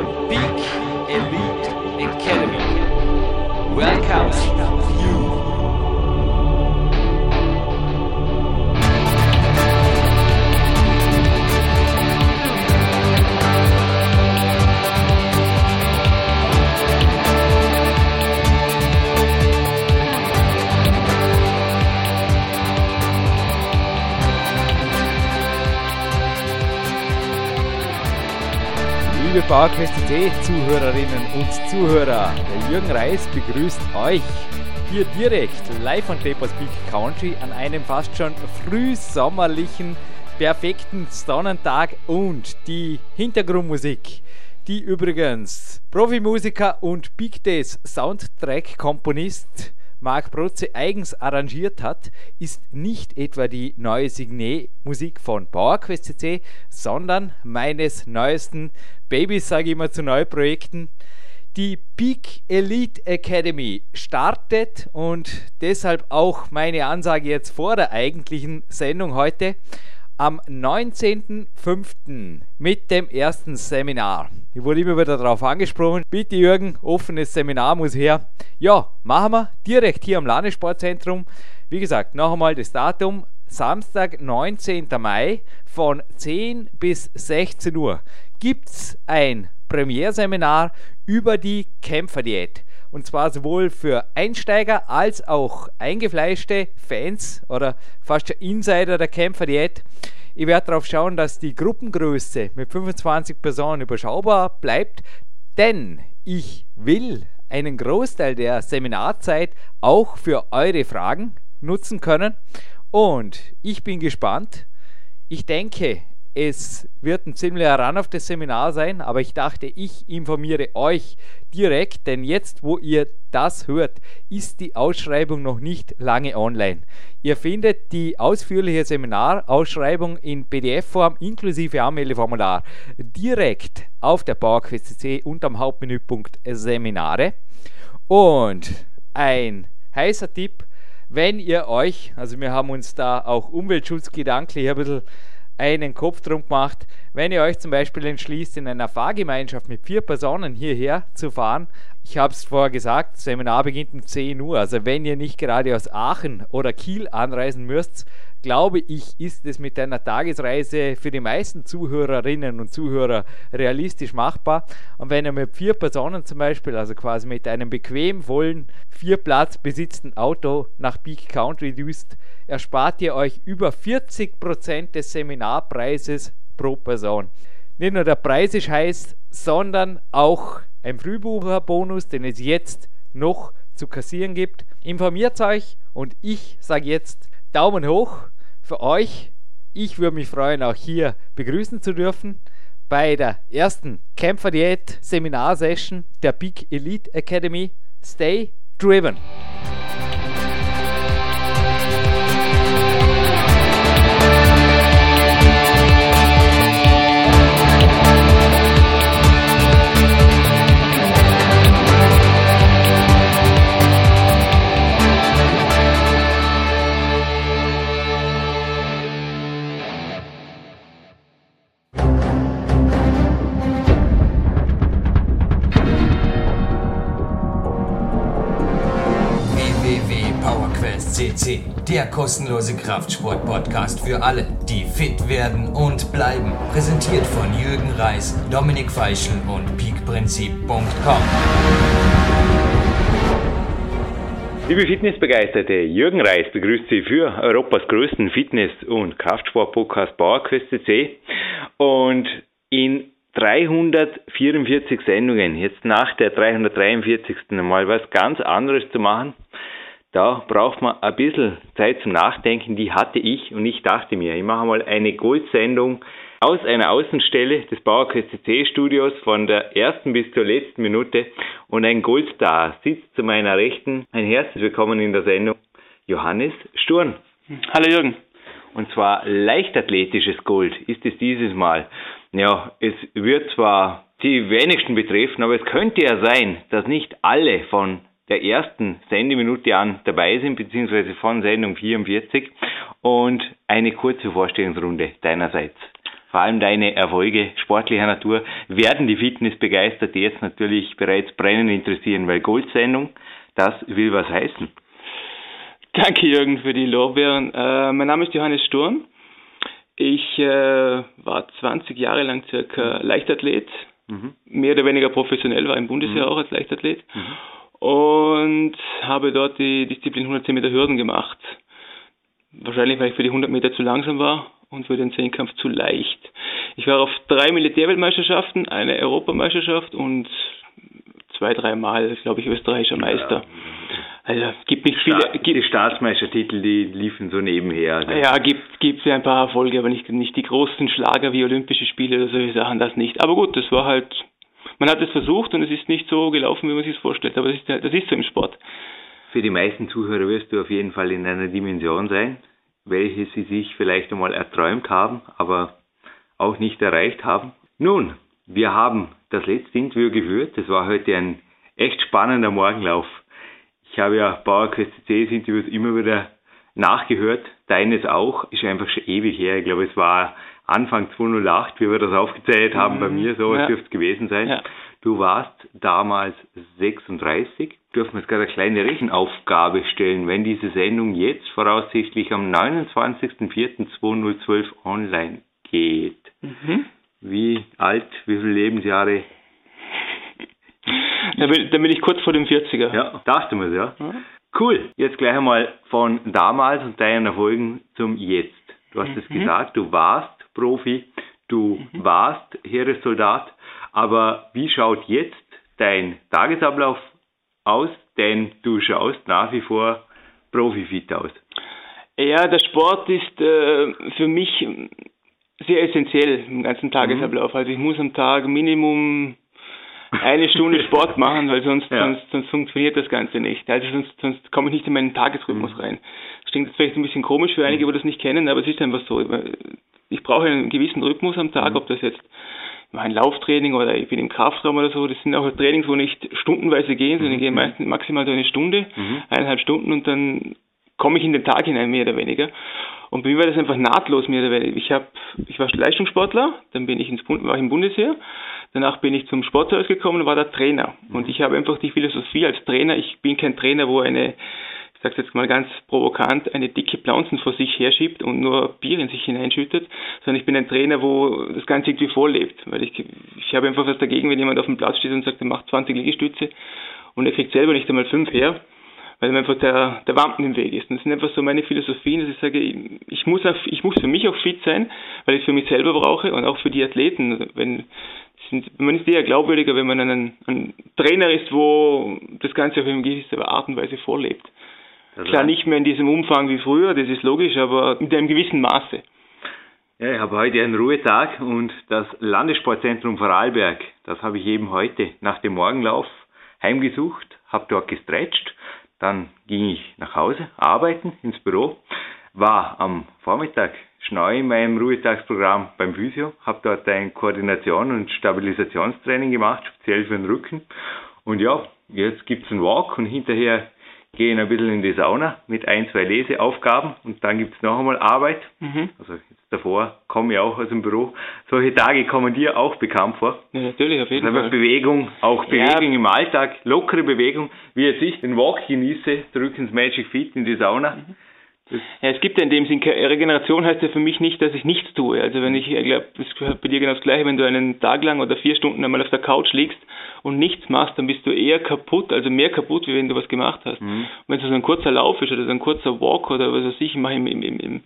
the Peak Elite Academy welcomes you. Liebe PowerQuest.de Zuhörerinnen und Zuhörer, der Jürgen Reis begrüßt euch hier direkt live von Tapers Peak Country an einem fast schon frühsommerlichen, perfekten Sonnentag und die Hintergrundmusik, die übrigens Profimusiker und Big Days Soundtrack-Komponist Marc Protze eigens arrangiert hat, ist nicht etwa die neue Signet-Musik von PowerQuest CC, sondern meines neuesten Babys, sage ich immer zu Neuprojekten. Die Peak Elite Academy startet und deshalb auch meine Ansage jetzt vor der eigentlichen Sendung heute am 19.05. mit dem ersten Seminar. Ich wurde immer wieder darauf angesprochen. Bitte Jürgen, offenes Seminar muss her. Ja, machen wir direkt hier am Landessportzentrum. Wie gesagt, noch einmal das Datum. Samstag, 19. Mai von 10 bis 16 Uhr gibt es ein Premierseminar über die Kämpferdiät. Und zwar sowohl für Einsteiger als auch eingefleischte Fans oder fast Insider der Kämpferdiät. Ich werde darauf schauen, dass die Gruppengröße mit 25 Personen überschaubar bleibt, denn ich will einen Großteil der Seminarzeit auch für eure Fragen nutzen können. Und ich bin gespannt. Ich denke, es wird ein ziemlicher Ran auf das Seminar sein, aber ich dachte, ich informiere euch direkt, denn jetzt, wo ihr das hört, ist die Ausschreibung noch nicht lange online. Ihr findet die ausführliche Seminarausschreibung in PDF-Form inklusive Anmeldeformular direkt auf der PowerQuest.cc unterm Hauptmenüpunkt Seminare. Und ein heißer Tipp, wenn ihr euch, also wir haben uns da auch umweltschutzgedanklich ein bisschen einen Kopf drum gemacht, wenn ihr euch zum Beispiel entschließt, in einer Fahrgemeinschaft mit vier Personen hierher zu fahren. Ich habe es vorher gesagt, Seminar beginnt um 10 Uhr. Also wenn ihr nicht gerade aus Aachen oder Kiel anreisen müsst, glaube ich, ist es mit einer Tagesreise für die meisten Zuhörerinnen und Zuhörer realistisch machbar. Und wenn ihr mit vier Personen zum Beispiel, also quasi mit einem bequem vollen, vier Platz besitzten Auto nach Peak Country düst, erspart ihr euch über 40% des Seminarpreises pro Person. Nicht nur der Preis ist heiß, sondern auch ein Frühbucherbonus, den es jetzt noch zu kassieren gibt. Informiert euch und ich sage jetzt Daumen hoch für euch. Ich würde mich freuen, auch hier begrüßen zu dürfen bei der ersten Kämpferdiät Seminar-Session der Big Elite Academy. Stay driven! CC, der kostenlose Kraftsport-Podcast für alle, die fit werden und bleiben. Präsentiert von Jürgen Reis, Dominik Feischl und peakprinzip.com. Liebe Fitnessbegeisterte, Jürgen Reis begrüßt Sie für Europas größten Fitness- und Kraftsport-Podcast PowerQuest CC. Und in 344 Sendungen, jetzt nach der 343. mal was ganz anderes zu machen, da braucht man ein bisschen Zeit zum Nachdenken, die hatte ich und ich dachte mir, ich mache mal eine Goldsendung aus einer Außenstelle des Bauerquest CC Studios von der ersten bis zur letzten Minute und ein Goldstar sitzt zu meiner Rechten. Ein herzlich willkommen in der Sendung, Johannes Sturm. Hallo Jürgen. Und zwar leichtathletisches Gold ist es dieses Mal. Ja, es wird zwar die wenigsten betreffen, aber es könnte ja sein, dass nicht alle von der ersten Sendeminute an dabei sind, beziehungsweise von Sendung 44 und eine kurze Vorstellungsrunde deinerseits. vor allem deine Erfolge sportlicher Natur, werden die Fitnessbegeisterte jetzt natürlich bereits brennend interessieren, weil Goldsendung, das will was heißen. Danke Jürgen für die Lorbeeren. Äh, mein Name ist Johannes Sturm. Ich äh, war 20 Jahre lang circa Leichtathlet, mhm. mehr oder weniger professionell, war im Bundesheer mhm. auch als Leichtathlet mhm. Und habe dort die Disziplin 110 Meter Hürden gemacht. Wahrscheinlich, weil ich für die 100 Meter zu langsam war und für den Zehnkampf zu leicht. Ich war auf drei Militärweltmeisterschaften, eine Europameisterschaft und zwei, dreimal, glaube ich, österreichischer Meister. Also gibt nicht viele. Staat, gibt, die Staatsmeistertitel, die liefen so nebenher. Also. Ja, gibt gibt ein paar Erfolge, aber nicht nicht die großen Schlager wie Olympische Spiele oder solche Sachen, das nicht. Aber gut, das war halt, man hat es versucht und es ist nicht so gelaufen, wie man sich es vorstellt. Aber das ist, das ist so im Sport. Für die meisten Zuhörer wirst du auf jeden Fall in einer Dimension sein, welche sie sich vielleicht einmal erträumt haben, aber auch nicht erreicht haben. Nun, wir haben das letzte Interview geführt. Das war heute ein echt spannender Morgenlauf. Ich habe ja PowerQuest CCs Interviews immer wieder nachgehört. Deines auch, ist einfach schon ewig her. Ich glaube, es war Anfang 2008, wie wir das aufgezählt haben, mhm. bei mir so, ja. dürfte es gewesen sein. Ja. Du warst damals 36. Dürfen wir jetzt gerade eine kleine Rechenaufgabe stellen, wenn diese Sendung jetzt voraussichtlich am 29.04.2012 online geht. Mhm. Wie alt, wie viele Lebensjahre da bin, da bin ich kurz vor dem 40er. Ja, dachte mir ja. Mhm. Cool. Jetzt gleich einmal von damals und deinen Erfolgen zum Jetzt. Du hast es mhm. gesagt, du warst Profi, du mhm. warst Heeressoldat, aber wie schaut jetzt dein Tagesablauf aus? Denn du schaust nach wie vor Profi-fit aus. Ja, der Sport ist äh, für mich sehr essentiell im ganzen Tagesablauf. Mhm. Also ich muss am Tag Minimum eine Stunde Sport machen, weil sonst, ja. sonst, sonst funktioniert das Ganze nicht. Also sonst, sonst komme ich nicht in meinen Tagesrhythmus mhm. rein. Das klingt jetzt vielleicht ein bisschen komisch für einige, die das nicht kennen, aber es ist einfach so. Ich brauche einen gewissen Rhythmus am Tag, mhm. ob das jetzt ein Lauftraining oder ich bin im Kraftraum oder so. Das sind auch Trainings, wo nicht stundenweise gehen, sondern ich gehe mhm. meistens maximal so eine Stunde, mhm. eineinhalb Stunden und dann komme ich in den Tag hinein, mehr oder weniger. Und bei mir war das einfach nahtlos mehr oder weniger. Ich, hab, ich war Leistungssportler, dann bin ich ins, war ich im Bundesheer, Danach bin ich zum Sporthaus gekommen und war der Trainer. Und ich habe einfach die Philosophie als Trainer, ich bin kein Trainer, wo eine, ich sage jetzt mal ganz provokant, eine dicke Planzen vor sich herschiebt und nur Bier in sich hineinschüttet, sondern ich bin ein Trainer, wo das Ganze irgendwie vorlebt. Weil ich, ich habe einfach was dagegen, wenn jemand auf dem Platz steht und sagt, er macht 20 Liegestütze und er kriegt selber nicht einmal fünf her weil mir einfach der, der Wampen im Weg ist. Und das sind einfach so meine Philosophien, dass ich sage, ich muss, auf, ich muss für mich auch fit sein, weil ich es für mich selber brauche und auch für die Athleten. Wenn sind, man ist eher glaubwürdiger, wenn man ein, ein Trainer ist, wo das Ganze auf eine gewisse Art und Weise vorlebt. Also Klar nicht mehr in diesem Umfang wie früher, das ist logisch, aber in einem gewissen Maße. Ja, ich habe heute einen Ruhetag und das Landessportzentrum Vorarlberg, das habe ich eben heute nach dem Morgenlauf heimgesucht, habe dort gestretcht, dann ging ich nach Hause, arbeiten, ins Büro, war am Vormittag schnell in meinem Ruhetagsprogramm beim Physio, habe dort ein Koordination- und Stabilisationstraining gemacht, speziell für den Rücken. Und ja, jetzt gibt es einen Walk und hinterher gehe ich ein bisschen in die Sauna mit ein, zwei Leseaufgaben und dann gibt es noch einmal Arbeit. Mhm. Also davor komme ich auch aus dem Büro. Solche Tage kommen dir auch bekannt vor. Ja, natürlich, auf jeden also Fall. Bewegung, auch Bewegung ja. im Alltag, lockere Bewegung, wie jetzt ich den Walk genieße, zurück ins Magic Feet in die Sauna. Mhm. Ja, es gibt ja in dem Sinn, Regeneration heißt ja für mich nicht, dass ich nichts tue. Also wenn ich, ich glaube, das gehört bei dir genau das Gleiche, wenn du einen Tag lang oder vier Stunden einmal auf der Couch liegst und nichts machst, dann bist du eher kaputt, also mehr kaputt, wie wenn du was gemacht hast. Mhm. Und wenn es so ein kurzer Lauf ist oder so ein kurzer Walk oder was weiß ich, ich mache im, im, im,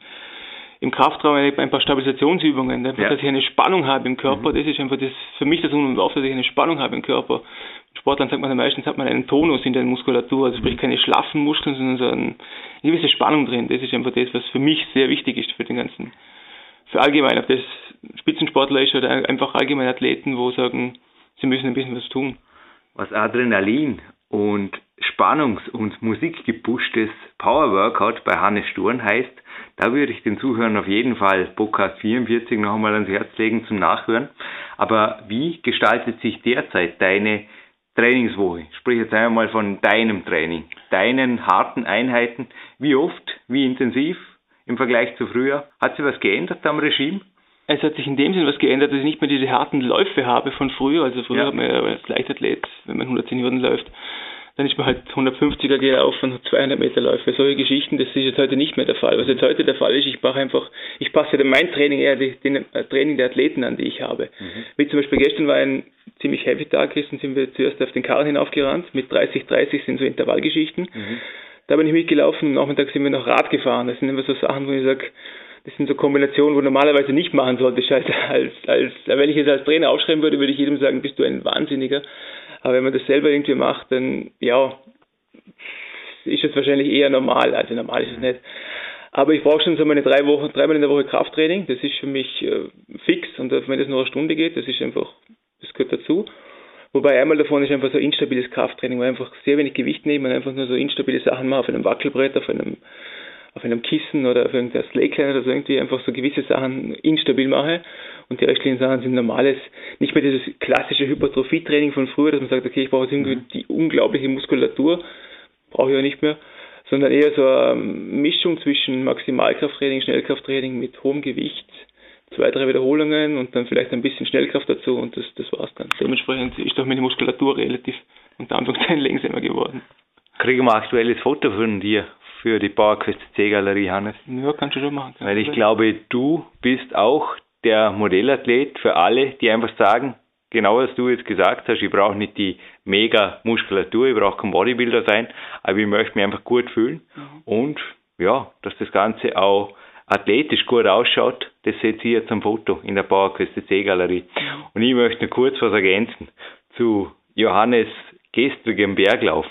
im Kraftraum ein paar Stabilisationsübungen, einfach, ja. dass ich eine Spannung habe im Körper, mhm. das ist einfach das, für mich das Um und Auf, dass ich eine Spannung habe im Körper. Sportlern sagt man meistens, hat man einen Tonus in der Muskulatur, also sprich keine schlaffen Muskeln, sondern so eine gewisse Spannung drin. Das ist einfach das, was für mich sehr wichtig ist für den ganzen, für allgemein, ob das Spitzensportler ist oder einfach allgemein Athleten, wo sagen, sie müssen ein bisschen was tun. Was Adrenalin und Spannungs- und musikgepushtes Power Workout bei Hannes Sturm heißt, da würde ich den Zuhörern auf jeden Fall Podcast 44 noch einmal ans Herz legen zum Nachhören. Aber wie gestaltet sich derzeit deine Trainingswoche. Sprich jetzt einmal von deinem Training, deinen harten Einheiten. Wie oft, wie intensiv im Vergleich zu früher? Hat sich was geändert am Regime? Es hat sich in dem Sinn was geändert, dass ich nicht mehr diese harten Läufe habe von früher. Also früher Ja. hat man ja als Leichtathlet, wenn man 110 Hürden läuft, dann ist man halt 150er gelaufen, 200 Meter Läufe, solche Geschichten, das ist jetzt heute nicht mehr der Fall. Was jetzt heute der Fall ist, ich mache einfach, ich passe mein Training eher den, den äh, Training der Athleten an, die ich habe. Wie zum Beispiel gestern war ein ziemlich heavy Tag, gestern sind wir zuerst auf den Karren hinaufgerannt, mit 30, 30 sind so Intervallgeschichten. Da bin ich mitgelaufen, am Nachmittag sind wir noch Rad gefahren. Das sind immer so Sachen, wo ich sage, das sind so Kombinationen, wo normalerweise nicht machen solltest. Als, als, als, wenn ich es als Trainer aufschreiben würde, würde ich jedem sagen, bist du ein Wahnsinniger. Aber wenn man das selber irgendwie macht, dann ja, ist es wahrscheinlich eher normal. Also normal ist es nicht. Aber ich brauche schon so meine drei Wochen, dreimal in der Woche Krafttraining. Das ist für mich äh, fix. Und wenn das nur eine Stunde geht, das ist einfach, das gehört dazu. Wobei einmal davon ist einfach so instabiles Krafttraining, wo einfach sehr wenig Gewicht nehme und einfach nur so instabile Sachen mache auf einem Wackelbrett, auf einem auf einem Kissen oder auf irgendeiner Slackline oder so irgendwie einfach so gewisse Sachen instabil mache und die restlichen Sachen sind normales, nicht mehr dieses klassische Hypertrophie-Training von früher, dass man sagt, okay, ich brauche jetzt irgendwie die unglaubliche Muskulatur, brauche ich ja nicht mehr, sondern eher so eine Mischung zwischen Maximalkrafttraining, Schnellkrafttraining mit hohem Gewicht, zwei, drei Wiederholungen und dann vielleicht ein bisschen Schnellkraft dazu und das, das war's dann. Dementsprechend ist auch meine Muskulatur relativ unter Anführungszeichen langsamer geworden. Kriegen wir ein aktuelles Foto von dir für die PowerQuest C-Galerie, Hannes? Ja, kannst du schon machen. Weil ich glaube, du bist auch der Modellathlet für alle, die einfach sagen, genau was du jetzt gesagt hast, ich brauche nicht die mega Muskulatur, ich brauche kein Bodybuilder sein, aber ich möchte mich einfach gut fühlen und ja, dass das Ganze auch athletisch gut ausschaut, das seht ihr jetzt am Foto in der PowerQuest C-Galerie. Und ich möchte noch kurz was ergänzen zu Johannes gestrigem Berglauf.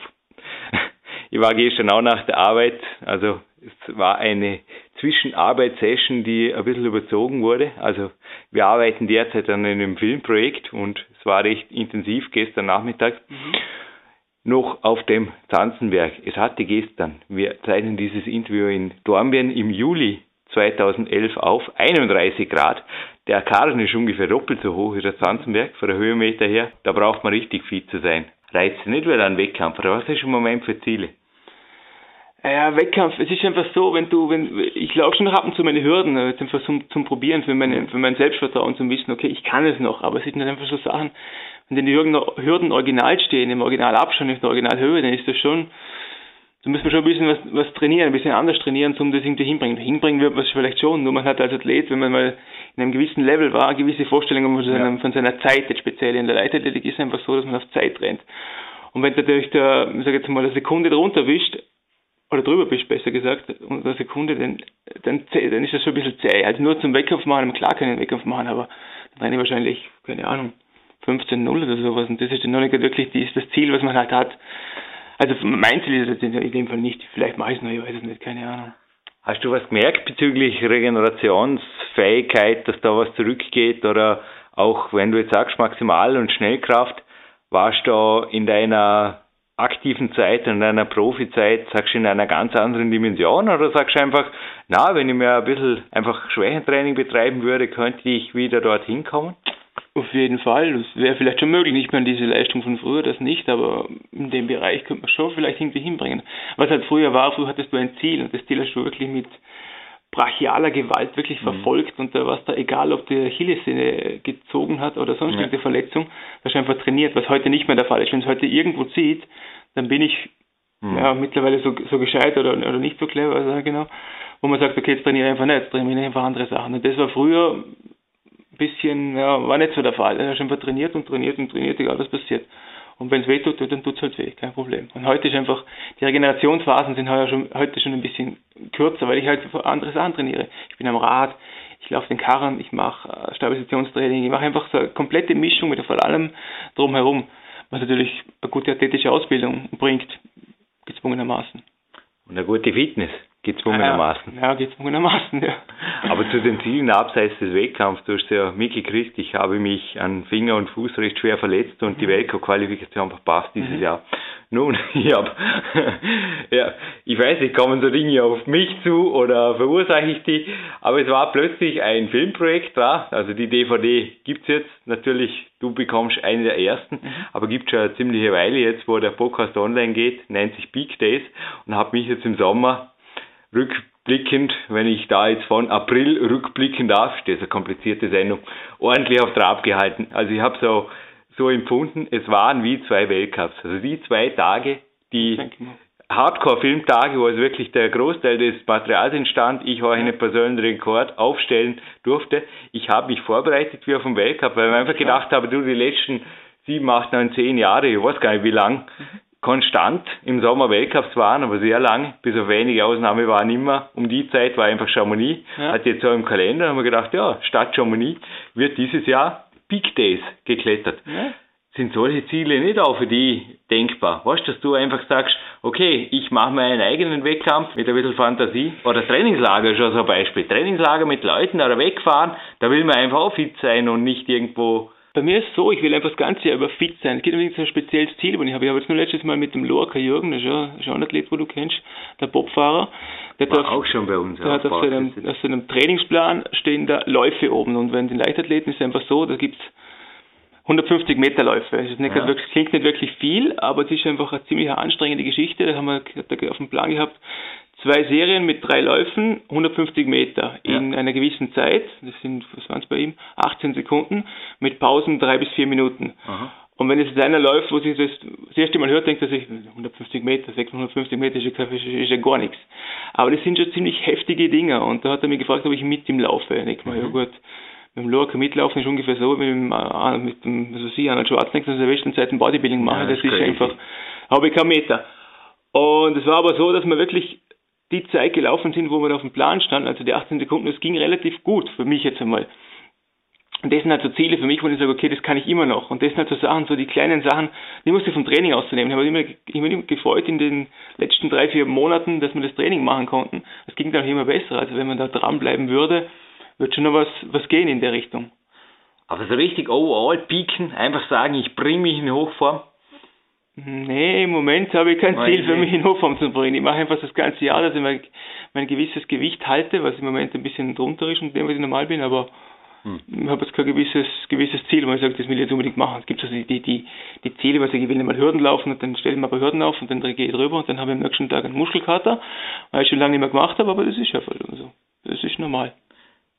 Ich war gestern auch nach der Arbeit, also es war eine Zwischenarbeitssession, die ein bisschen überzogen wurde. Also wir arbeiten derzeit an einem Filmprojekt und es war recht intensiv gestern Nachmittag. Noch auf dem Zanzenberg. Es hatte gestern, wir zeichnen dieses Interview in Dornbirn im Juli 2011 auf, 31 Grad. Der Karren ist ungefähr doppelt so hoch wie der Zanzenberg von der Höhenmeter her. Da braucht man richtig fit zu sein. Reizt nicht wieder ein Wettkampf, oder was ist im Moment für Ziele? Ja, Wettkampf, es ist einfach so, wenn du, wenn ich laufe schon noch ab und zu meine Hürden, jetzt einfach zum, zum Probieren, für, meine, für mein Selbstvertrauen, zum Wissen, okay, ich kann es noch, aber es sind halt einfach so Sachen, wenn die Hürden, Hürden original stehen, im Originalabstand, in der Originalhöhe, dann ist das schon, da müssen wir schon ein bisschen was, was trainieren, ein bisschen anders trainieren, um das irgendwie hinbringen. Hinbringen wird man es vielleicht schon, nur man hat als Athlet, wenn man mal in einem gewissen Level war, gewisse Vorstellungen von, seiner, von seiner Zeit, jetzt speziell in der Leichtathletik ist es einfach so, dass man auf Zeit rennt. Und wenn du natürlich der, ich sag jetzt mal, eine Sekunde drunter wischt, oder drüber bist, besser gesagt, unter einer Sekunde, dann, dann, dann ist das schon ein bisschen zäh. Also nur zum Wettkampf machen, klar einen Wettkampf machen, aber dann renne ich wahrscheinlich, keine Ahnung, 15-0 oder sowas und das ist dann noch nicht wirklich die, das Ziel, was man halt hat. Also mein Ziel ist es in dem Fall nicht, vielleicht mache ich es noch, ich weiß es nicht, keine Ahnung. Hast du was gemerkt bezüglich Regenerationsfähigkeit, dass da was zurückgeht oder auch wenn du jetzt sagst Maximal- und Schnellkraft, warst du in deiner aktiven Zeit, in deiner Profizeit, sagst du in einer ganz anderen Dimension oder sagst du einfach, na, wenn ich mir ein bisschen einfach Schwächentraining betreiben würde, könnte ich wieder dorthin kommen? Auf jeden Fall, das wäre vielleicht schon möglich, nicht mehr an diese Leistung von früher, das nicht, aber in dem Bereich könnte man schon vielleicht irgendwie hinbringen. Was halt früher war, früher hattest du ein Ziel und das Ziel hast du wirklich mit brachialer Gewalt wirklich Mhm. verfolgt und da war es da egal, ob die Achillessehne gezogen hat oder sonst Ja. irgendeine Verletzung, da hast du einfach trainiert, was heute nicht mehr der Fall ist. Wenn es heute irgendwo zieht, dann bin ich Mhm. ja, mittlerweile so, so gescheit oder, oder nicht so clever, also genau, wo man sagt, okay, jetzt trainiere ich einfach nicht, jetzt trainiere ich einfach andere Sachen. Und das war früher ein bisschen, ja, war nicht so der Fall. Hast du einfach trainiert und trainiert und trainiert, egal was passiert. Und wenn es weh tut, dann tut es halt weh, kein Problem. Und heute ist einfach, die Regenerationsphasen sind heute schon, heute schon ein bisschen kürzer, weil ich halt andere Sachen trainiere. Ich bin am Rad, ich laufe den Karren, ich mache äh, Stabilisationstraining, ich mache einfach so eine komplette Mischung mit vor allem drumherum, was natürlich eine gute athletische Ausbildung bringt, gezwungenermaßen. Und eine gute Fitness, gezwungenermaßen. Ja, ja gezwungenermaßen, ja. Aber zu den Zielen abseits des Wettkampfs, du hast ja mitgekriegt, ich habe mich an Finger und Fuß recht schwer verletzt und die Weltcup-Qualifikation verpasst dieses Jahr. Nun, ich habe, ja, ich weiß nicht, kommen so Dinge auf mich zu oder verursache ich die, aber es war plötzlich ein Filmprojekt da, also die DVD gibt's jetzt, natürlich, du bekommst eine der ersten, aber gibt schon eine ziemliche Weile jetzt, wo der Podcast online geht, nennt sich Peak Days und habe mich jetzt im Sommer rückblickend, wenn ich da jetzt von April rückblicken darf, das ist eine komplizierte Sendung, ordentlich auf Trab gehalten. Also ich habe so, so empfunden, es waren wie zwei Weltcups. Also die zwei Tage, die Hardcore-Filmtage, wo es wirklich der Großteil des Materials entstand, ich auch einen persönlichen Rekord aufstellen durfte. Ich habe mich vorbereitet wie auf den Weltcup, weil ich einfach gedacht habe, du, die letzten sieben, acht, neun, zehn Jahre, ich weiß gar nicht wie lang, konstant im Sommer Weltcups waren, aber sehr lang, bis auf wenige Ausnahmen waren immer. Um die Zeit war einfach Chamonix, ja. hat jetzt so im Kalender, haben wir gedacht, ja, Stadt Chamonix wird dieses Jahr Peak Days geklettert. Ja. Sind solche Ziele nicht auch für die denkbar? Weißt du, dass du einfach sagst, okay, ich mache meinen eigenen Wettkampf mit ein bisschen Fantasie. Oder Trainingslager ist schon so ein Beispiel. Trainingslager mit Leuten da wegfahren, da will man einfach auch fit sein und nicht irgendwo bei mir ist es so, ich will einfach das ganze Jahr über fit sein. Es gibt übrigens ein spezielles Ziel, und ich habe. Ich habe jetzt nur letztes Mal mit dem Lorca Jürgen, das ist ja schon ein Athlet, wo du kennst, der Bobfahrer. Der War auch schon bei uns. Der hat auf seinem, auf seinem Trainingsplan stehen da Läufe oben. Und wenn den Leichtathleten ist es einfach so, da gibt es 150 Meter Läufe. Es ja. wirklich, klingt nicht wirklich viel, aber es ist einfach eine ziemlich anstrengende Geschichte. Da haben wir auf dem Plan gehabt, zwei Serien mit drei Läufen, 150 Meter in ja. einer gewissen Zeit, das sind, was waren es bei ihm, 18 Sekunden, mit Pausen drei bis vier Minuten. Aha. Und wenn es jetzt einer läuft, wo sich das das erste Mal hört, denkt er sich, 150 Meter, 650 Meter ist ja, ist, ist ja gar nichts. Aber das sind schon ziemlich heftige Dinger. Und da hat er mich gefragt, ob ich mit ihm laufe. Ich denke mal, mhm. ja gut, mit dem Lorca mitlaufen ist ungefähr so, wie mit dem, äh, mit dem weiß ich, Arnold Schwarzenegger, der besten Zeit ein Bodybuilding machen. Ja, das, das ist einfach, habe ich keinen Meter. Und es war aber so, dass man wirklich die Zeit gelaufen sind, wo wir auf dem Plan standen, also die 18 Sekunden, das ging relativ gut für mich jetzt einmal. Und das sind halt so Ziele für mich, wo ich sage, okay, das kann ich immer noch. Und das sind halt so Sachen, so die kleinen Sachen, die musste ich vom Training auszunehmen. Ich habe immer, immer, immer gefreut in den letzten drei, vier Monaten, dass wir das Training machen konnten. Das ging dann auch immer besser. Also wenn man da dranbleiben würde, wird schon noch was, was gehen in der Richtung. Aber so richtig overall pieken, einfach sagen, ich bringe mich in Hochform, Nee, im Moment habe ich kein Ziel für mich in Hochform zu bringen. Ich mache einfach das ganze Jahr, dass ich mein, mein gewisses Gewicht halte, was im Moment ein bisschen drunter ist und dem, was ich normal bin, aber hm. ich habe jetzt kein gewisses, gewisses Ziel, wo ich sage, das will ich jetzt unbedingt machen. Es gibt also die, die, die Ziele, was ich will mal Hürden laufen und dann stelle ich mir aber Hürden auf und dann gehe ich drüber und dann habe ich am nächsten Tag einen Muskelkater, weil ich schon lange nicht mehr gemacht habe, aber das ist einfach so. Das ist normal.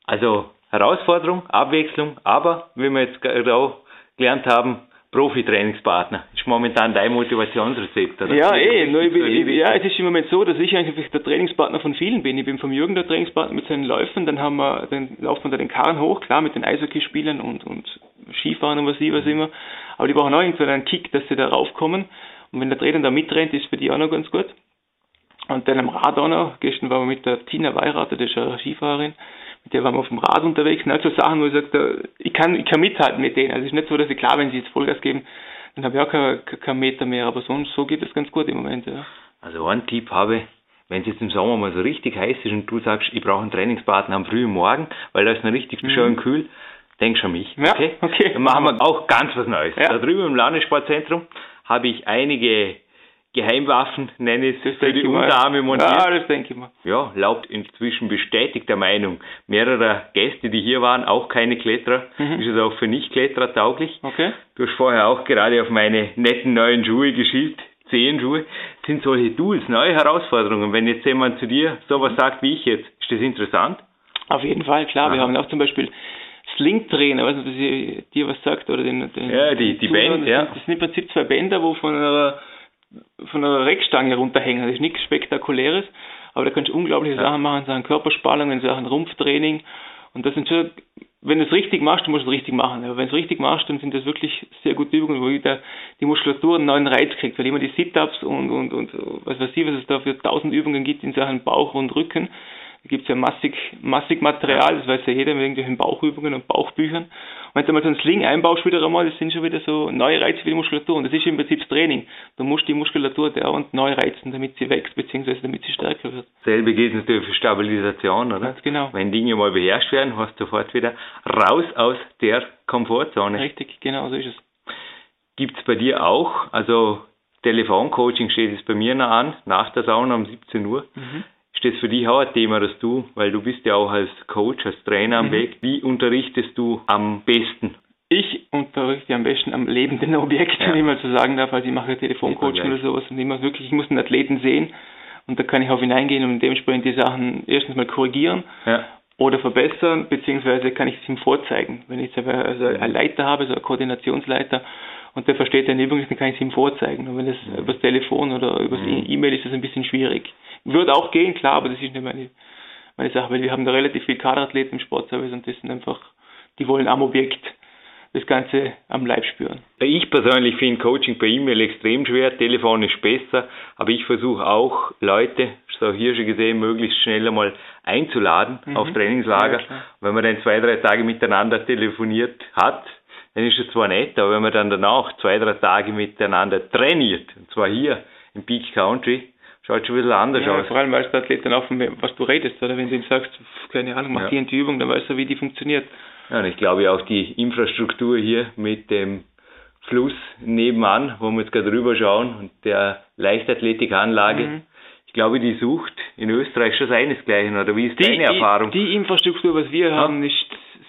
Also Herausforderung, Abwechslung, aber wie wir jetzt auch gelernt haben, Profi-Trainingspartner. Ist momentan dein Motivationsrezept, oder? Ja, eh. Nur ich bin, ich, ja, es ist im Moment so, dass ich eigentlich der Trainingspartner von vielen bin. Ich bin vom Jürgen der Trainingspartner mit seinen Läufen, dann haben wir, dann laufen wir da den Karren hoch, klar, mit den Eishockeyspielern und, und Skifahren und was ich, was immer. Aber die brauchen auch irgendwie einen Kick, dass sie da raufkommen. Und wenn der Trainer da mitrennt, ist für die auch noch ganz gut. Und dann am Rad auch noch. Gestern waren wir mit der Tina Weirater, das ist eine Skifahrerin mit der waren wir auf dem Rad unterwegs, ne, so Sachen, wo ich sage, ich kann, ich kann mithalten mit denen. Also es ist nicht so, dass ich klar, wenn sie jetzt Vollgas geben, dann habe ich auch keinen kein Meter mehr, aber sonst so geht es ganz gut im Moment, ja. Also ein Tipp habe, wenn es jetzt im Sommer mal so richtig heiß ist und du sagst, ich brauche einen Trainingspartner am frühen Morgen, weil da ist noch richtig mhm. schön kühl, denkst an mich. Ja, okay? okay. Dann machen wir auch ganz was Neues. Ja. Da drüben im Landessportzentrum habe ich einige Geheimwaffen, nenne ich es, für die Unterarme montiert. Ja, das denke ich mal. Ja, laut inzwischen bestätigter Meinung mehrerer Gäste, die hier waren, auch keine Kletterer, mhm. ist es auch für Nicht-Kletterer tauglich. Okay. Du hast vorher auch gerade auf meine netten neuen Schuhe geschielt, Zehenschuhe, sind solche Tools, neue Herausforderungen. Wenn jetzt jemand zu dir sowas sagt wie ich jetzt, ist das interessant? Auf jeden Fall, klar. Aha. Wir haben auch zum Beispiel Sling-Trainer, weiß nicht, ob das dir was sagt, oder den, den Ja, die, die Band, ja. Das sind im Prinzip zwei Bänder, wo von einer von einer Reckstange runterhängen. Das ist nichts Spektakuläres, aber da kannst du unglaubliche ja. Sachen machen, in Sachen Körperspannung, in Sachen Rumpftraining. Und das sind schon, wenn du es richtig machst, du musst es richtig machen. Aber wenn du es richtig machst, dann sind das wirklich sehr gute Übungen, wo wieder die Muskulatur einen neuen Reiz kriegt, weil immer die Sit-Ups und, und, und was weiß ich, was es da für tausend Übungen gibt in Sachen Bauch und Rücken. Da gibt es ja massig, massig Material, das weiß ja jeder mit irgendwelchen Bauchübungen und Bauchbüchern wenn du mal so einen Sling einbaust wieder einmal, das sind schon wieder so neue Reize für die Muskulatur. Und das ist im Prinzip das Training. Du musst die Muskulatur dauernd neu reizen, damit sie wächst, beziehungsweise damit sie stärker wird. Selbe geht natürlich für Stabilisation, oder? Ganz genau. Wenn Dinge mal beherrscht werden, hast du sofort wieder raus aus der Komfortzone. Richtig, genau so ist es. Gibt es bei dir auch, also Telefoncoaching steht jetzt bei mir noch an, nach der Sauna um 17 Uhr. Mhm ist das für dich auch ein Thema, dass du, weil du bist ja auch als Coach, als Trainer am mhm. Weg, wie unterrichtest du am besten? Ich unterrichte am besten am lebenden Objekt, ja. wie man so sagen darf. Also ich mache Telefoncoaching oder sowas und immer wirklich, ich muss einen Athleten sehen Und da kann ich auf ihn eingehen und dementsprechend die Sachen erstens mal korrigieren Ja. oder verbessern, beziehungsweise kann ich es ihm vorzeigen. Wenn ich jetzt aber also einen Leiter habe, so einen Koordinationsleiter, und der versteht den Übungen, dann kann ich es ihm vorzeigen. Und wenn das Mhm. übers Telefon oder übers E- E-Mail ist das ein bisschen schwierig. Wird auch gehen, klar, aber das ist nicht meine, meine Sache, weil wir haben da relativ viel Kaderathleten im Sportservice und das sind einfach, die wollen am Objekt das Ganze am Leib spüren. Ich persönlich finde Coaching per E-Mail extrem schwer, telefonisch besser, aber ich versuche auch Leute, so hier schon gesehen, möglichst schnell einmal einzuladen auf Trainingslager. Ja, wenn man dann zwei, drei Tage miteinander telefoniert hat, dann ist es zwar nett, aber wenn man dann danach zwei, drei Tage miteinander trainiert, und zwar hier im Peak Country, schaut schon ein bisschen anders Ja, aus. vor allem weiß der Athlet dann auch, von was du redest, oder wenn du ihm sagst, keine Ahnung, mach Ja. die und die Übung, dann weiß er, wie die funktioniert. Ja, und ich glaube auch die Infrastruktur hier mit dem Fluss nebenan, wo wir jetzt gerade drüber schauen, und der Leichtathletikanlage, Mhm. ich glaube, die sucht in Österreich schon seinesgleichen, oder wie ist Die, deine Erfahrung? Die, die Infrastruktur, was wir haben, ist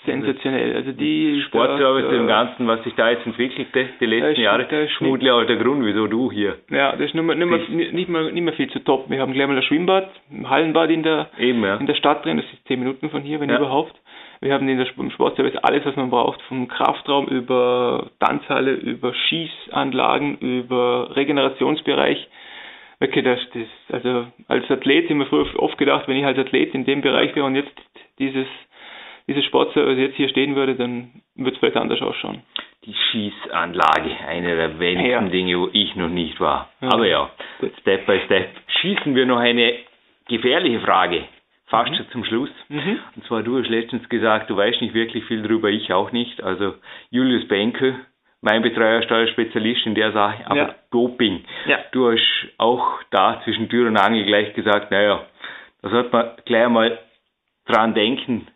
sensationell. Also die Sportservice, dem Ganzen, was sich da jetzt entwickelte, die letzten Jahre, vermutlich auch der Grund, wieso du hier Ja, das ist nicht mehr, nicht, mehr, nicht, mehr, nicht mehr viel zu top. Wir haben gleich mal ein Schwimmbad, ein Hallenbad in der, eben, ja. in der Stadt drin, das ist zehn Minuten von hier, wenn Ja. überhaupt. Wir haben in der, im Sportservice alles, was man braucht, vom Kraftraum über Tanzhalle, über Schießanlagen, über Regenerationsbereich. Okay, das, das, also als Athlet haben wir früher oft gedacht, wenn ich als Athlet in dem Bereich wäre und jetzt dieses, dieses Sportservice jetzt hier stehen würde, dann würde es vielleicht anders ausschauen. Die Schießanlage, eine der wenigsten Ja. Dinge, wo ich noch nicht war. Ja. Aber ja. Step by Step. Schießen wir noch eine gefährliche Frage, fast schon zum Schluss. Mhm. Und zwar, du hast letztens gesagt, du weißt nicht wirklich viel drüber, ich auch nicht. Also Julius Benke, mein Betreuer, Steuerspezialist in der Sache, aber Ja. Doping. Ja. Du hast auch da zwischen Tür und Angel gleich gesagt, naja, da sollte man gleich mal dran denken,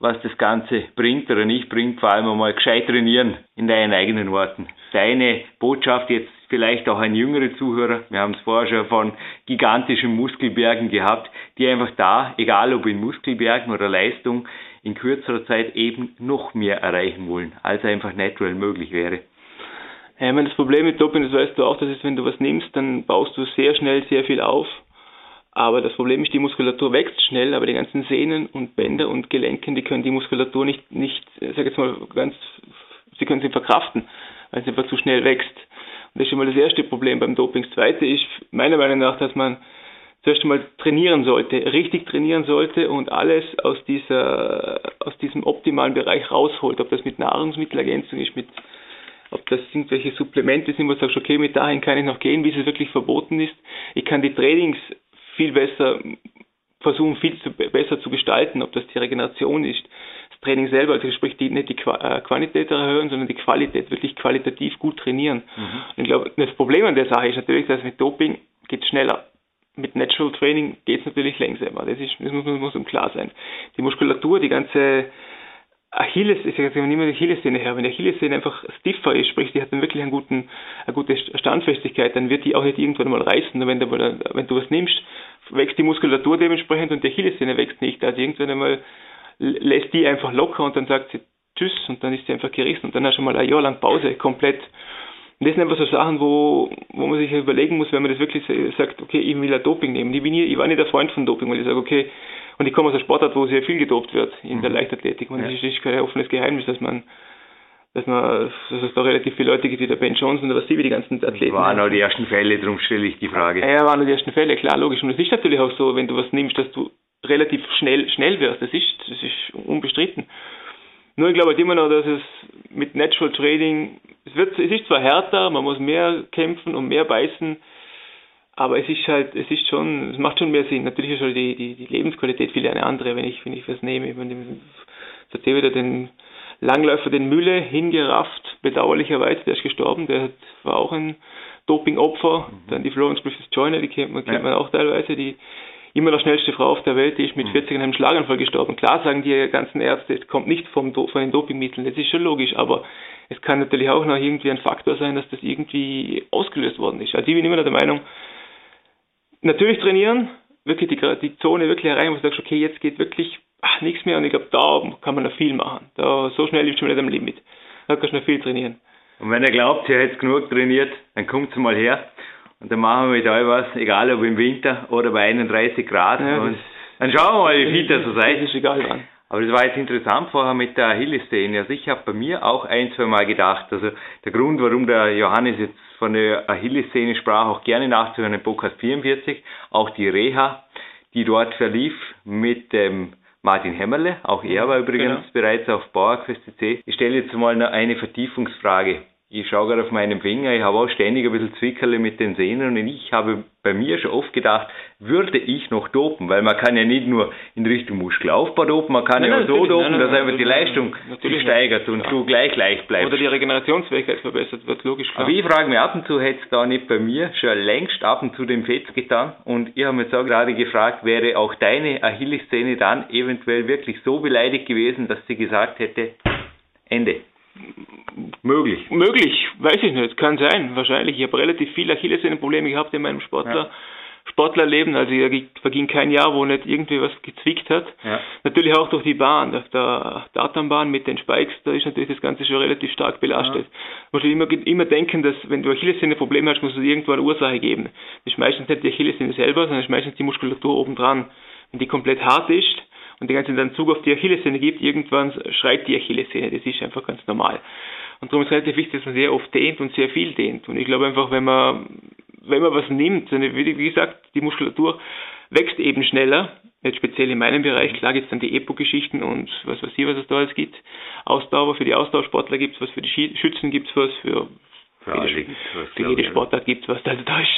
was das Ganze bringt oder nicht bringt, vor allem einmal gescheit trainieren in deinen eigenen Worten. Deine Botschaft jetzt vielleicht auch an jüngere Zuhörer, wir haben es vorher schon von gigantischen Muskelbergen gehabt, die einfach da, egal ob in Muskelbergen oder Leistung, in kürzerer Zeit eben noch mehr erreichen wollen, als einfach natural möglich wäre. Ja, ich meine, das Problem mit Doping, das weißt du auch, das ist, wenn du was nimmst, dann baust du sehr schnell sehr viel auf. Aber das Problem ist, die Muskulatur wächst schnell, aber die ganzen Sehnen und Bänder und Gelenken, die können die Muskulatur nicht, nicht, sag jetzt mal ganz, sie können sie verkraften, weil sie einfach zu schnell wächst. Und das ist schon mal das erste Problem beim Doping. Das zweite ist meiner Meinung nach, dass man zuerst einmal trainieren sollte, richtig trainieren sollte und alles aus dieser, aus diesem optimalen Bereich rausholt. Ob das mit Nahrungsmittelergänzung ist, mit, ob das irgendwelche Supplemente sind, wo du sagst, okay, mit dahin kann ich noch gehen, bis es wirklich verboten ist. Ich kann die Trainings viel besser versuchen, viel zu, besser zu gestalten, ob das die Regeneration ist, das Training selber, also sprich die, nicht die äh, Quantität erhöhen, sondern die Qualität, wirklich qualitativ gut trainieren. Und ich glaube, das Problem an der Sache ist natürlich, dass mit Doping geht schneller. Mit Natural Training geht es natürlich langsamer. Das, ist, das muss, muss uns klar sein. Die Muskulatur, die ganze Achilles, ich sage jetzt immer die Achillessehne her, wenn die Achillessehne einfach stiffer ist, sprich, die hat dann wirklich einen guten, eine gute Standfestigkeit, dann wird die auch nicht irgendwann mal reißen. Wenn du, wenn du was nimmst, wächst die Muskulatur dementsprechend und die Achillessehne wächst nicht. Also irgendwann einmal lässt die einfach locker und dann sagt sie Tschüss und dann ist sie einfach gerissen und dann hast du mal ein Jahr lang Pause komplett. Und das sind einfach so Sachen, wo, wo man sich überlegen muss, wenn man das wirklich sagt, okay, ich will ein Doping nehmen. Ich, bin nie, ich war nicht der Freund von Doping, weil ich sage, okay, und ich komme aus einer Sportart, wo sehr viel gedopt wird in der Leichtathletik. Und das ist, ist kein offenes Geheimnis, dass man, dass man, dass es da relativ viele Leute gibt, wie der Ben Johnson oder was sie, wie die ganzen Athleten. Waren auch die ersten Fälle, darum stelle ich die Frage. Ja, waren nur die ersten Fälle, klar, logisch. Und es ist natürlich auch so, wenn du was nimmst, dass du relativ schnell schnell wirst. Das ist, das ist unbestritten. Nur ich glaube halt immer noch, dass es mit Natural Trading, es wird, es ist zwar härter, man muss mehr kämpfen und mehr beißen, aber es ist halt, es ist schon, es macht schon mehr Sinn. Natürlich ist schon die, die, die Lebensqualität viel eine andere, wenn ich, wenn ich was nehme. Ich meine, jetzt wieder den Langläufer, den Mülle, hingerafft, bedauerlicherweise, der ist gestorben, der hat, war auch ein Dopingopfer. Dann die Florence Griffiths Joyner, die kennt man, kennt man auch teilweise, die immer noch schnellste Frau auf der Welt, die ist mit 40 an einem Schlaganfall gestorben. Klar sagen die ganzen Ärzte, es kommt nicht vom, von den Dopingmitteln, das ist schon logisch, aber es kann natürlich auch noch irgendwie ein Faktor sein, dass das irgendwie ausgelöst worden ist. Also ich bin immer noch der Meinung, natürlich trainieren, wirklich die, die Zone wirklich erreichen, wo du sagst, okay, jetzt geht wirklich ach, nichts mehr und ich glaube, da kann man noch viel machen. Da, so schnell ist man nicht am Limit. Da kannst du noch viel trainieren. Und wenn er glaubt, er hätte genug trainiert, dann kommt mal her Und dann machen wir mit euch was, egal ob im Winter oder bei 31 Grad. Ja, und dann schauen wir mal, wie fit das so seid. Das ist egal wann. Aber das war jetzt interessant vorher mit der Achillessehne. Also ich habe bei mir auch ein, zwei Mal gedacht, also der Grund, warum der Johannes jetzt von der Achillessehne sprach, auch gerne nachzuhören in Podcast 44, auch die Reha, die dort verlief mit dem Martin Hämmerle, auch er war übrigens genau. bereits auf Bauerquest C. Ich stelle jetzt mal eine Vertiefungsfrage. Ich schaue gerade auf meinen Finger, ich habe auch ständig ein bisschen Zwickerle mit den Sehnen und ich habe bei mir schon oft gedacht, würde ich noch dopen, weil man kann ja nicht nur in Richtung Muskelaufbau dopen, man kann nein, ja auch so dopen, nein, dass einfach die Leistung sich steigert und ja. du gleich gleich bleibst. Oder die Regenerationsfähigkeit verbessert wird, logisch klar. Aber ich frage mich ab und zu, hätte es da nicht bei mir schon längst ab und zu den Fetz getan und ich habe mir so gerade gefragt, wäre auch deine Achillessehne dann eventuell wirklich so beleidigt gewesen, dass sie gesagt hätte, Ende. Möglich. Möglich, weiß ich nicht, kann sein, wahrscheinlich. Ich habe relativ viele Achillessehnenprobleme gehabt in meinem Sportler. Ja. Sportlerleben, also es verging kein Jahr, wo nicht irgendwie was gezwickt hat. Ja. Natürlich auch durch die Bahn, auf der Datanbahn mit den Spikes, da ist natürlich das Ganze schon relativ stark belastet. Ja. Man muss immer, immer denken, dass wenn du Achillessehne-Probleme hast, muss es irgendwo eine Ursache geben. Das ist meistens nicht die Achillessehne selber, sondern das ist meistens die Muskulatur obendran. Wenn die komplett hart ist, und den ganzen Zug auf die Achillessehne gibt, irgendwann schreit die Achillessehne. Das ist einfach ganz normal. Und darum ist es relativ wichtig, dass man sehr oft dehnt und sehr viel dehnt. Und ich glaube einfach, wenn man, wenn man was nimmt, wie gesagt, die Muskulatur wächst eben schneller, jetzt speziell in meinem Bereich, klar gibt es dann die Epo-Geschichten und was weiß ich, was es da alles gibt. Ausdauer, für die Ausdauersportler gibt es was, für die Schützen gibt es was, für für, jede, jede, für jede Sportart gibt es was. Also da, ist,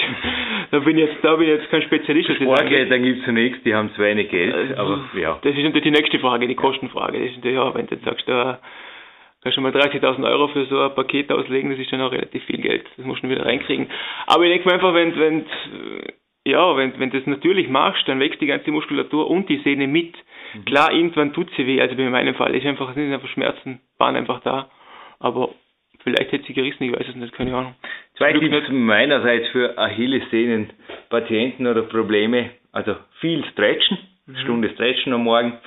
da, bin ich jetzt, da bin ich jetzt kein Spezialist. Sportklettern gibt es zunächst, die haben zu wenig Geld. Also, aber, ja. Das ist natürlich die nächste Frage, die Kostenfrage. Das ist natürlich, ja, wenn du jetzt sagst, da kannst du mal 30.000 Euro für so ein Paket auslegen, das ist dann auch relativ viel Geld. Das musst du wieder reinkriegen. Aber ich denke mir einfach, wenn, wenn, ja, wenn, wenn du das natürlich machst, dann wächst die ganze Muskulatur und die Sehne mit. Mhm. Klar, irgendwann tut sie weh. Also bei meinem Fall ist einfach, sind einfach Schmerzen, waren einfach da. Aber Vielleicht hätte sie gerissen, ich weiß es nicht, keine Ahnung. Zwei Tipps meinerseits für Achillessehnen, Patienten oder Probleme. Also viel stretchen, mhm. Stunde stretchen am Morgen,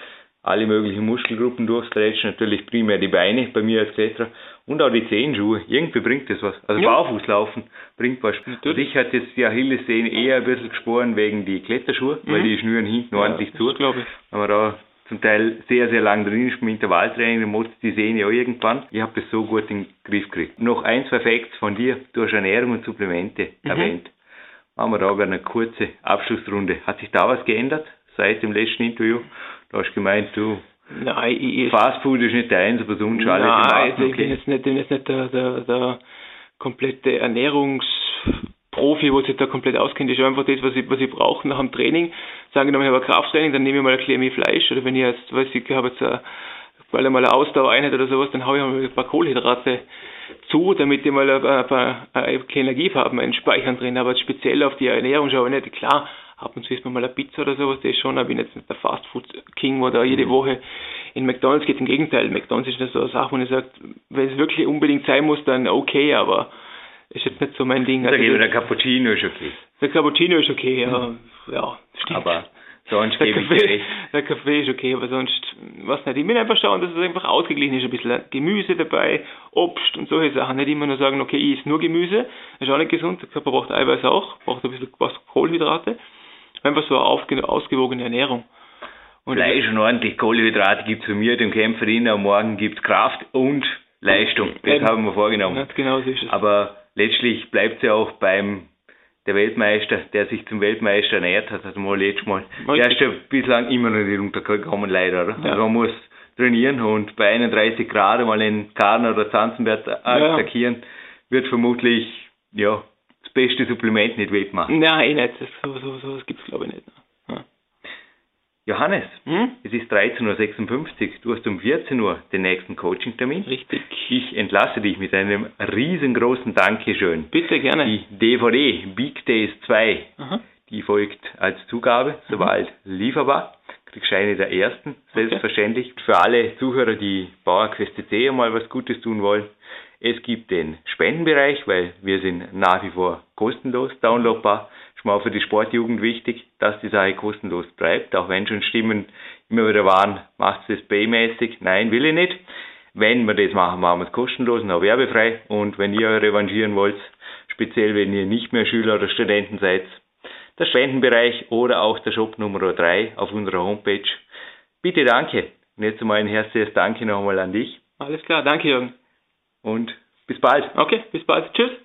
alle möglichen Muskelgruppen durchstretchen, natürlich primär die Beine bei mir als Kletterer und auch die Zehenschuhe. Irgendwie bringt das was. Also ja. Barfußlaufen bringt was. Natürlich. Also ich hatte jetzt die Achillessehnen eher ein bisschen gesporen wegen die Kletterschuhe, mhm. weil die schnüren hinten ja, ordentlich zu. Glaube ich. Aber da zum Teil sehr, sehr lang drin ist im Intervalltraining, dann muss die Sehne ja irgendwann. Ich habe das so gut in den Griff gekriegt. Noch ein, zwei Facts von dir. Du hast Ernährung und Supplemente mhm. erwähnt. Machen wir da aber eine kurze Abschlussrunde. Hat sich da was geändert seit dem letzten Interview? Du hast gemeint, du Nein, ich, Fastfood ist nicht deins, aber sonst alles Nein, also ich bin jetzt nicht, bin jetzt nicht der, der, der komplette Ernährungs Profi, wo sich da komplett auskennt, ist einfach das, was ich, was ich brauche nach dem Training. Sagen wir mal, ich habe ein Krafttraining, dann nehme ich mal ein bisschen Fleisch oder wenn ich jetzt, weiß ich, habe jetzt eine, weil mal eine Ausdauereinheit oder sowas, dann haue ich mal ein paar Kohlenhydrate zu, damit ich mal ein paar, ein paar Energie habe, meinen Speichern drin. Aber speziell auf die Ernährung schaue ich nicht. Klar, ab und zu isst man mal eine Pizza oder sowas, das ist schon, aber ich bin jetzt nicht der Fastfood King, wo da jede mhm. Woche in McDonalds geht. Im Gegenteil, McDonalds ist nicht so eine Sache, wo ich sage, wenn es wirklich unbedingt sein muss, dann okay, aber ist jetzt nicht so mein Ding. Also der Cappuccino ist okay. Der Cappuccino ist okay, ja. Mhm. Ja, stimmt. Aber sonst der Kaffee, Der Kaffee ist okay, aber sonst, was nicht. Ich will einfach schauen, dass es einfach ausgeglichen ist. Ein bisschen Gemüse dabei, Obst und solche Sachen. Nicht immer nur sagen, okay, ich esse nur Gemüse. Das ist auch nicht gesund. Der Körper braucht Eiweiß auch, braucht ein bisschen was Kohlenhydrate. Einfach so eine ausgewogene Ernährung. Und Fleisch und ordentlich Kohlenhydrate gibt es für mich, dem Kämpferin am Morgen gibt es Kraft und Leistung. Das haben wir vorgenommen. Genau so ist es. Aber letztlich bleibt es ja auch beim der Weltmeister, der sich zum Weltmeister ernährt hat, also mal letztes Mal, der ist ja bislang immer noch nicht runtergekommen, leider. Oder? Ja. Also man muss trainieren und bei 31 Grad mal in Karner oder Zanzenberg attackieren, ja. wird vermutlich ja, das beste Supplement nicht wettmachen. Nein, eh nicht. So, so, so, das gibt es glaube ich nicht. Johannes, hm? es ist 13.56 Uhr. Du hast um 14 Uhr den nächsten Coaching-Termin. Richtig. Ich entlasse dich mit einem riesengroßen Dankeschön. Bitte gerne. Die DVD Big Days 2, Aha. die folgt als Zugabe, sobald mhm. lieferbar. Kriegst eine der ersten, selbstverständlich. Okay. Für alle Zuhörer, die Bauerquest C mal was Gutes tun wollen. Es gibt den Spendenbereich, weil wir sind nach wie vor kostenlos downloadbar mal für die Sportjugend wichtig, dass die Sache kostenlos bleibt, auch wenn schon Stimmen immer wieder waren, macht es baymäßig. Nein, will ich nicht. Wenn wir das machen, machen wir es kostenlos und auch werbefrei. Und wenn ihr revanchieren wollt, speziell wenn ihr nicht mehr Schüler oder Studenten seid. Der Spendenbereich oder auch der Shop Nummer 3 auf unserer Homepage. Bitte danke. Und jetzt einmal ein herzliches Danke nochmal an dich. Alles klar, danke Jürgen. Und bis bald. Okay, bis bald. Tschüss.